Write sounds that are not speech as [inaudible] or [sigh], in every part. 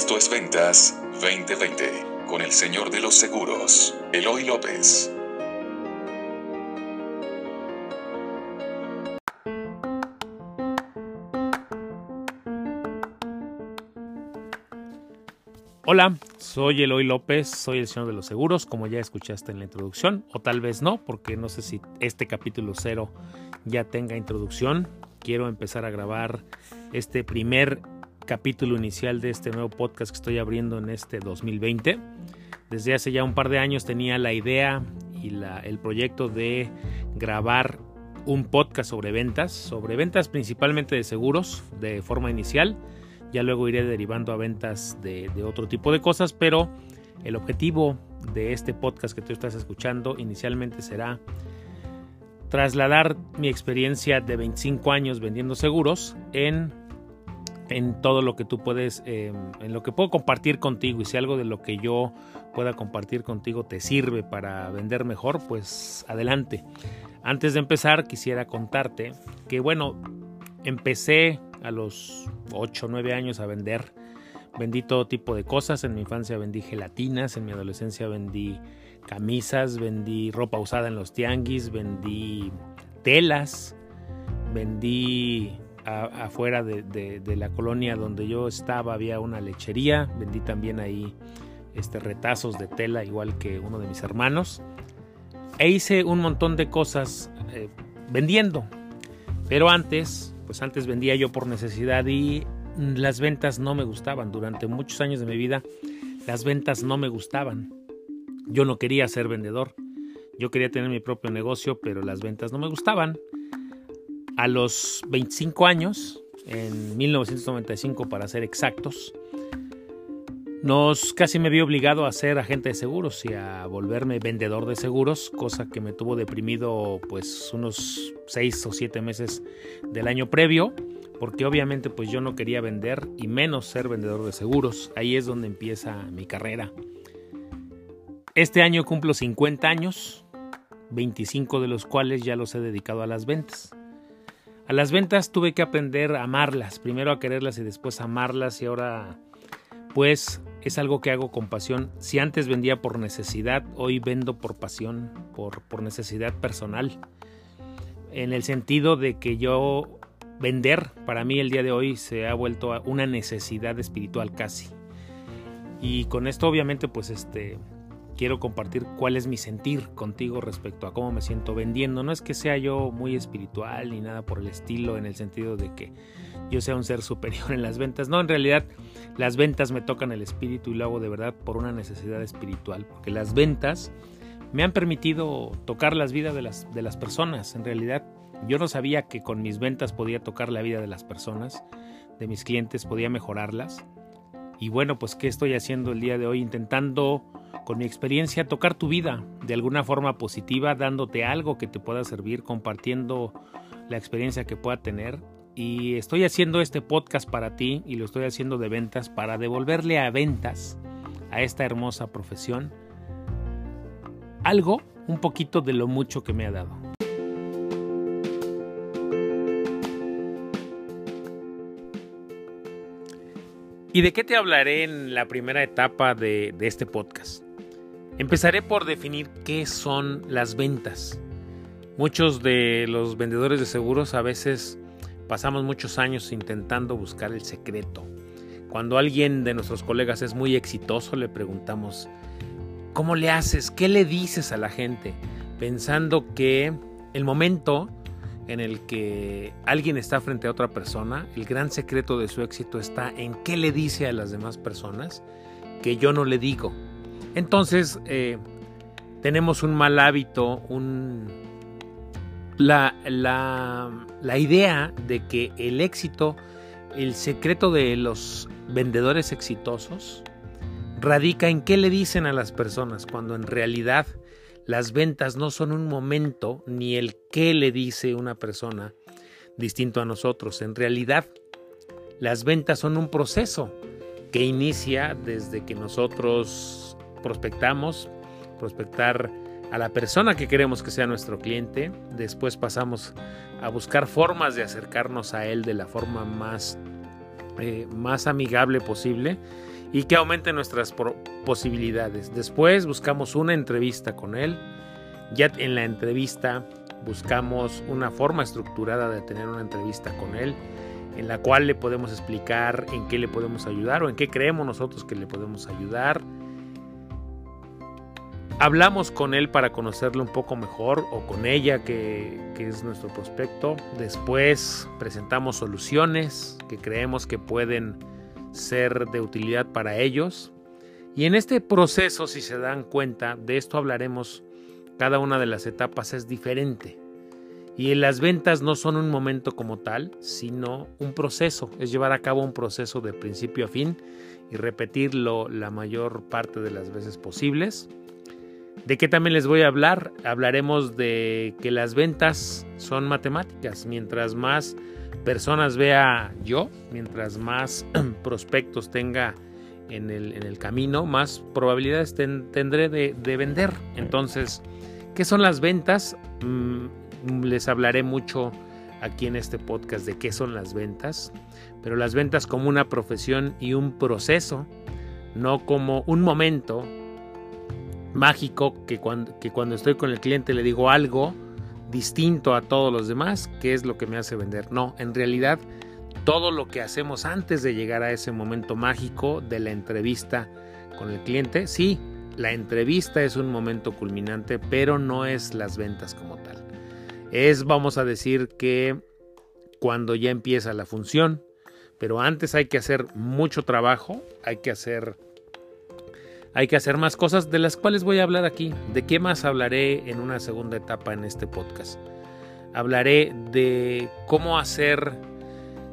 Esto es Ventas 2020 con el señor de los seguros, Eloy López. Hola, soy Eloy López, soy el señor de los seguros, como ya escuchaste en la introducción, o tal vez no, porque no sé si este capítulo cero ya tenga introducción. Quiero empezar a grabar este primer capítulo inicial de este nuevo podcast que estoy abriendo en este 2020. Desde hace ya un par de años tenía la idea y el proyecto de grabar un podcast sobre ventas, sobre ventas principalmente de seguros de forma inicial ya luego iré derivando a ventas de, otro tipo de cosas, pero el objetivo de este podcast que tú estás escuchando inicialmente será trasladar mi experiencia de 25 años vendiendo seguros en, en todo lo que tú puedes, em, en lo que puedo compartir contigo y si algo de lo que yo pueda compartir contigo te sirve para vender mejor, pues adelante. Antes de empezar quisiera contarte que bueno, empecé a los 8 o 9 años a vender. Vendí todo tipo de cosas. En mi infancia vendí gelatinas, en mi adolescencia vendí camisas, vendí ropa usada en los tianguis, vendí telas, vendí afuera de, la colonia donde yo estaba había una lechería, vendí también ahí este, retazos de tela igual que uno de mis hermanos. E hice un montón de cosas eh, vendiendo. Pero antes pues antes vendía yo por necesidad y las ventas no me gustaban. Durante muchos años de mi vida las ventas no me gustaban. Yo no quería ser vendedor. Yo quería tener mi propio negocio, pero las ventas no me gustaban. A los 25 años, en 1995 para ser exactos, nos casi me vi obligado a ser agente de seguros y a volverme vendedor de seguros, cosa que me tuvo deprimido pues unos seis o siete meses del año previo, porque obviamente pues yo no quería vender y menos ser vendedor de seguros. Ahí es donde empieza mi carrera. Este año cumplo 50 años, 25 de los cuales ya los he dedicado a las ventas. A las ventas tuve que aprender a amarlas, primero a quererlas y después a amarlas y ahora pues es algo que hago con pasión. Si antes vendía por necesidad, hoy vendo por pasión, por, por necesidad personal. En el sentido de que yo vender para mí el día de hoy se ha vuelto una necesidad espiritual casi. Y con esto obviamente pues este quiero compartir cuál es mi sentir contigo respecto a cómo me siento vendiendo. No es que sea yo muy espiritual ni nada por el estilo en el sentido de que yo sea un ser superior en las ventas. No, en realidad las ventas me tocan el espíritu y lo hago de verdad por una necesidad espiritual, porque las ventas me han permitido tocar las vidas de las, de las personas. En realidad yo no sabía que con mis ventas podía tocar la vida de las personas, de mis clientes, podía mejorarlas. Y bueno, pues ¿qué estoy haciendo el día de hoy? Intentando con mi experiencia tocar tu vida de alguna forma positiva, dándote algo que te pueda servir, compartiendo la experiencia que pueda tener y estoy haciendo este podcast para ti y lo estoy haciendo de ventas para devolverle a ventas a esta hermosa profesión algo, un poquito de lo mucho que me ha dado. ¿Y de qué te hablaré en la primera etapa de, este podcast? Empezaré por definir qué son las ventas. Muchos de los vendedores de seguros a veces Pasamos muchos años intentando buscar el secreto. Cuando alguien de nuestros colegas es muy exitoso, le preguntamos, ¿cómo le haces? ¿Qué le dices a la gente? Pensando que el momento en el que alguien está frente a otra persona, el gran secreto de su éxito está en qué le dice a las demás personas que yo no le digo. Entonces, eh, tenemos un mal hábito, la, la, idea de que el éxito, el secreto de los vendedores exitosos, radica en qué le dicen a las personas, cuando en realidad las ventas no son un momento ni el qué le dice una persona distinto a nosotros. En realidad, las ventas son un proceso que inicia desde que nosotros prospectamos, prospectar a la persona que queremos que sea nuestro cliente, después pasamos a buscar formas de acercarnos a él de la forma más eh, más amigable posible y que aumente nuestras posibilidades. Después buscamos una entrevista con él. Ya en la entrevista buscamos una forma estructurada de tener una entrevista con él en la cual le podemos explicar en qué le podemos ayudar o en qué creemos nosotros que le podemos ayudar. Hablamos con él para conocerle un poco mejor o con ella que es nuestro prospecto. Después presentamos soluciones que creemos que pueden ser de utilidad para ellos. Y en este proceso, si se dan cuenta, de esto hablaremos, cada una de las etapas es diferente. Y en las ventas no son un momento como tal, sino un proceso, es llevar a cabo un proceso de principio a fin y repetirlo la mayor parte de las veces posibles. ¿De qué también les voy a hablar? Hablaremos de que las ventas son matemáticas. Mientras más personas vea yo, mientras más [clears throat] prospectos tenga en el, camino, más probabilidades tendré de, vender. Entonces, ¿qué son las ventas? Mm, les hablaré mucho aquí en este podcast de qué son las ventas, pero las ventas como una profesión y un proceso, no como un momento mágico que cuando, que cuando estoy con el cliente le digo algo, distinto a todos los demás, ¿qué es lo que me hace vender? No, en realidad todo lo que hacemos antes de llegar a ese momento mágico de la entrevista con el cliente, sí, la entrevista es un momento culminante, pero no es las ventas como tal. Es, vamos a decir, que cuando ya empieza la función, pero antes hay que hacer mucho trabajo, hay que hacer hay que hacer más cosas de las cuales voy a hablar aquí. ¿De qué más hablaré en una segunda etapa en este podcast? Hablaré de cómo hacer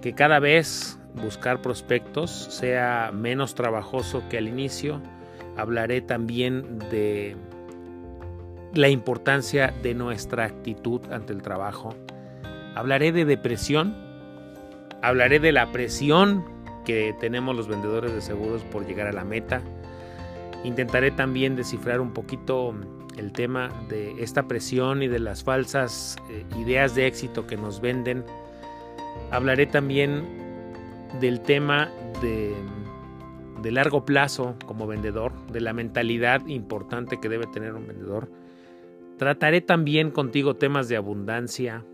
que cada vez buscar prospectos sea menos trabajoso que al inicio. Hablaré también de la importancia de nuestra actitud ante el trabajo. Hablaré de depresión. Hablaré de la presión que tenemos los vendedores de seguros por llegar a la meta Intentaré también descifrar un poquito el tema de esta presión y de las falsas eh, ideas de éxito que nos venden. Hablaré también del tema de, de largo plazo como vendedor, de la mentalidad importante que debe tener un vendedor. Trataré también contigo temas de abundancia,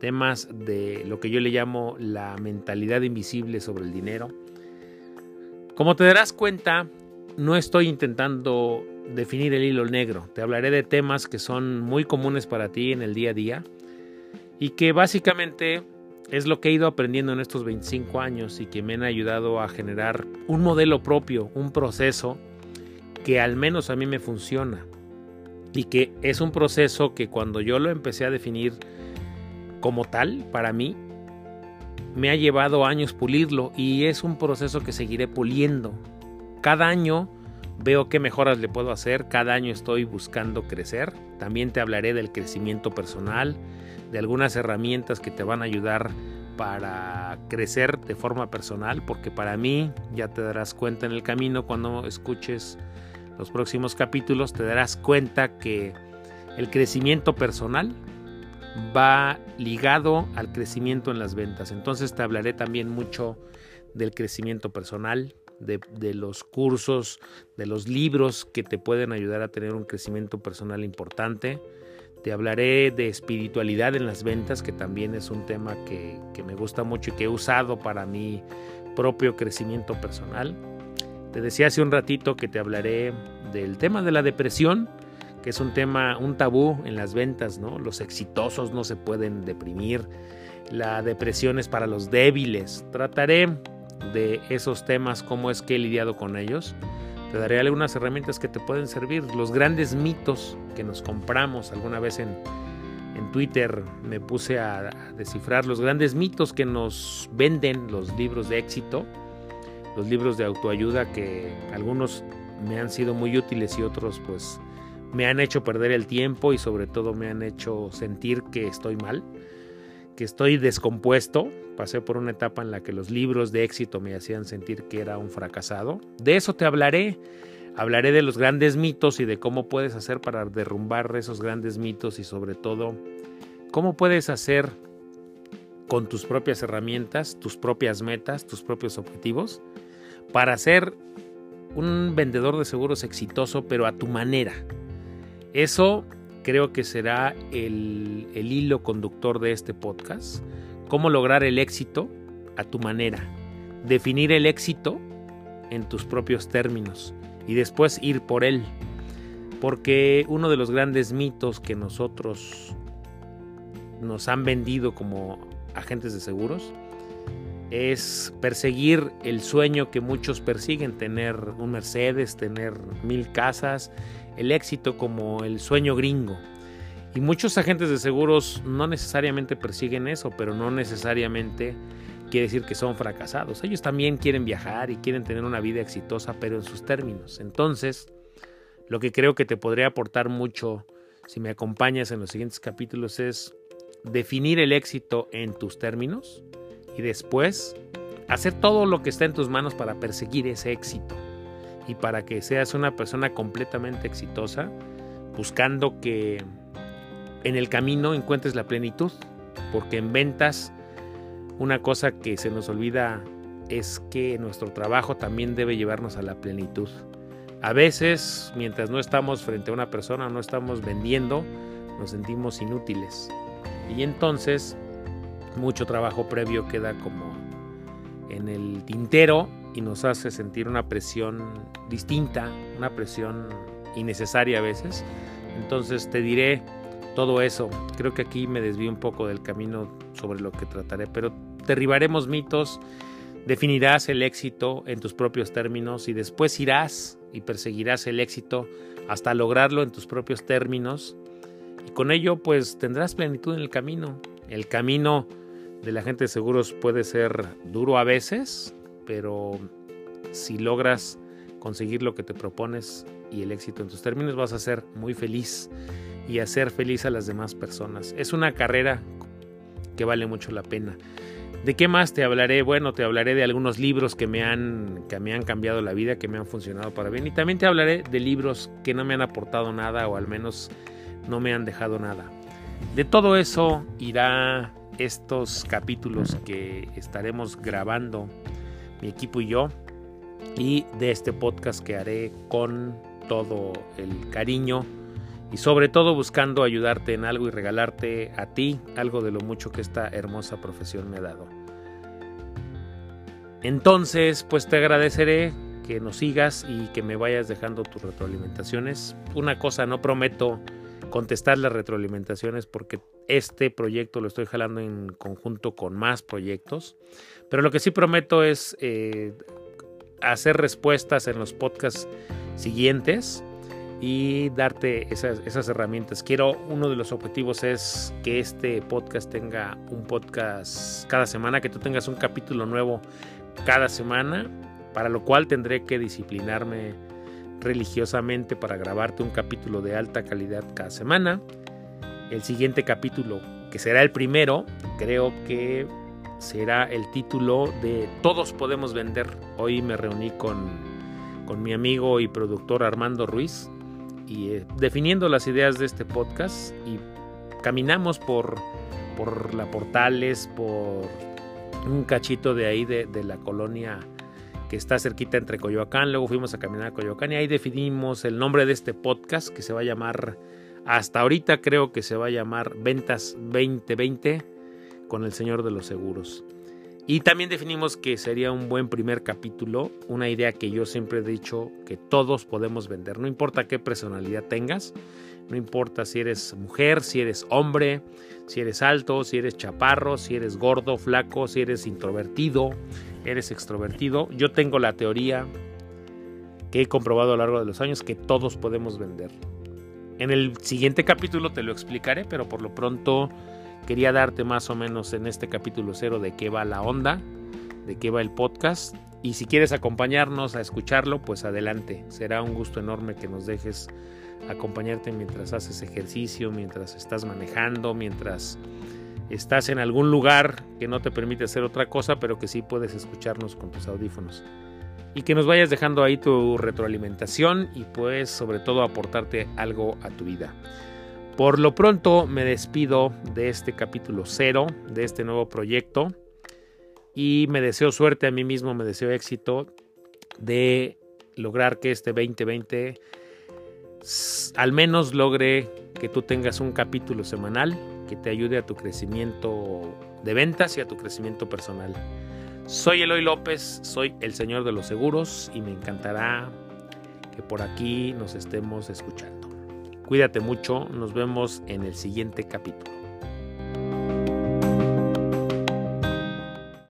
temas de lo que yo le llamo la mentalidad invisible sobre el dinero. Como te darás cuenta, no estoy intentando definir el hilo negro. Te hablaré de temas que son muy comunes para ti en el día a día y que básicamente es lo que he ido aprendiendo en estos 25 años y que me han ayudado a generar un modelo propio, un proceso que al menos a mí me funciona y que es un proceso que cuando yo lo empecé a definir como tal para mí me ha llevado años pulirlo y es un proceso que seguiré puliendo cada año veo qué mejoras le puedo hacer, cada año estoy buscando crecer. También te hablaré del crecimiento personal, de algunas herramientas que te van a ayudar para crecer de forma personal, porque para mí ya te darás cuenta en el camino cuando escuches los próximos capítulos, te darás cuenta que el crecimiento personal va ligado al crecimiento en las ventas. Entonces te hablaré también mucho del crecimiento personal, de, los cursos, de los libros que te pueden ayudar a tener un crecimiento personal importante. Te hablaré de espiritualidad en las ventas, que también es un tema que, que me gusta mucho y que he usado para mi propio crecimiento personal. Te decía hace un ratito que te hablaré del tema de la depresión, que es un tema, un tabú en las ventas, ¿no? Los exitosos no se pueden deprimir. La depresión es para los débiles. Trataré de esos temas, cómo es que he lidiado con ellos. Te daré algunas herramientas que te pueden servir. Los grandes mitos que nos compramos alguna vez en, en Twitter me puse a, descifrar los grandes mitos que nos venden los libros de éxito, los libros de autoayuda que algunos me han sido muy útiles y otros pues me han hecho perder el tiempo y sobre todo me han hecho sentir que estoy mal que estoy descompuesto. Pasé por una etapa en la que los libros de éxito me hacían sentir que era un fracasado. De eso te hablaré. Hablaré de los grandes mitos y de cómo puedes hacer para derrumbar esos grandes mitos y sobre todo cómo puedes hacer con tus propias herramientas, tus propias metas, tus propios objetivos, para ser un vendedor de seguros exitoso, pero a tu manera. Eso creo que será el, el hilo conductor de este podcast. Cómo lograr el éxito a tu manera. Definir el éxito en tus propios términos y después ir por él. Porque uno de los grandes mitos que nosotros nos han vendido como agentes de seguros es perseguir el sueño que muchos persiguen, tener un Mercedes, tener mil casas, el éxito como el sueño gringo. Y muchos agentes de seguros no necesariamente persiguen eso, pero no necesariamente quiere decir que son fracasados. Ellos también quieren viajar y quieren tener una vida exitosa, pero en sus términos. Entonces, lo que creo que te podría aportar mucho si me acompañas en los siguientes capítulos es definir el éxito en tus términos y después hacer todo lo que está en tus manos para perseguir ese éxito y para que seas una persona completamente exitosa, buscando que en el camino encuentres la plenitud, porque en ventas una cosa que se nos olvida es que nuestro trabajo también debe llevarnos a la plenitud. A veces, mientras no estamos frente a una persona, no estamos vendiendo, nos sentimos inútiles. Y entonces, mucho trabajo previo queda como en el tintero y nos hace sentir una presión distinta, una presión innecesaria a veces. Entonces te diré todo eso. Creo que aquí me desvío un poco del camino sobre lo que trataré, pero derribaremos mitos, definirás el éxito en tus propios términos y después irás y perseguirás el éxito hasta lograrlo en tus propios términos y con ello pues tendrás plenitud en el camino. El camino de la gente de seguros puede ser duro a veces, pero si logras conseguir lo que te propones y el éxito en tus términos vas a ser muy feliz y hacer feliz a las demás personas. Es una carrera que vale mucho la pena. ¿De qué más te hablaré? Bueno, te hablaré de algunos libros que me han, que me han cambiado la vida, que me han funcionado para bien. Y también te hablaré de libros que no me han aportado nada o al menos no me han dejado nada. De todo eso irá estos capítulos que estaremos grabando mi equipo y yo y de este podcast que haré con todo el cariño y sobre todo buscando ayudarte en algo y regalarte a ti algo de lo mucho que esta hermosa profesión me ha dado. Entonces, pues te agradeceré que nos sigas y que me vayas dejando tus retroalimentaciones. Una cosa, no prometo contestar las retroalimentaciones porque este proyecto lo estoy jalando en conjunto con más proyectos, pero lo que sí prometo es eh, hacer respuestas en los podcasts siguientes y darte esas, herramientas. Quiero, uno de los objetivos es que este podcast tenga un podcast cada semana, que tú tengas un capítulo nuevo cada semana, para lo cual tendré que disciplinarme religiosamente para grabarte un capítulo de alta calidad cada semana. El siguiente capítulo, que será el primero, creo que será el título de Todos podemos vender. Hoy me reuní con, con mi amigo y productor Armando Ruiz y eh, definiendo las ideas de este podcast y caminamos por, por la Portales, por un cachito de ahí de, de, la colonia que está cerquita entre Coyoacán, luego fuimos a caminar a Coyoacán y ahí definimos el nombre de este podcast que se va a llamar, hasta ahorita creo que se va a llamar Ventas 2020 con el Señor de los Seguros. Y también definimos que sería un buen primer capítulo, una idea que yo siempre he dicho que todos podemos vender, no importa qué personalidad tengas, no importa si eres mujer, si eres hombre, si eres alto, si eres chaparro, si eres gordo, flaco, si eres introvertido, eres extrovertido. Yo tengo la teoría que he comprobado a lo largo de los años que todos podemos vender. En el siguiente capítulo te lo explicaré, pero por lo pronto Quería darte más o menos en este capítulo cero de qué va la onda, de qué va el podcast. Y si quieres acompañarnos a escucharlo, pues adelante. Será un gusto enorme que nos dejes acompañarte mientras haces ejercicio, mientras estás manejando, mientras estás en algún lugar que no te permite hacer otra cosa, pero que sí puedes escucharnos con tus audífonos. Y que nos vayas dejando ahí tu retroalimentación y pues sobre todo aportarte algo a tu vida. Por lo pronto me despido de este capítulo cero, de este nuevo proyecto, y me deseo suerte a mí mismo, me deseo éxito de lograr que este 2020 al menos logre que tú tengas un capítulo semanal que te ayude a tu crecimiento de ventas y a tu crecimiento personal. Soy Eloy López, soy el señor de los seguros y me encantará que por aquí nos estemos escuchando. Cuídate mucho, nos vemos en el siguiente capítulo.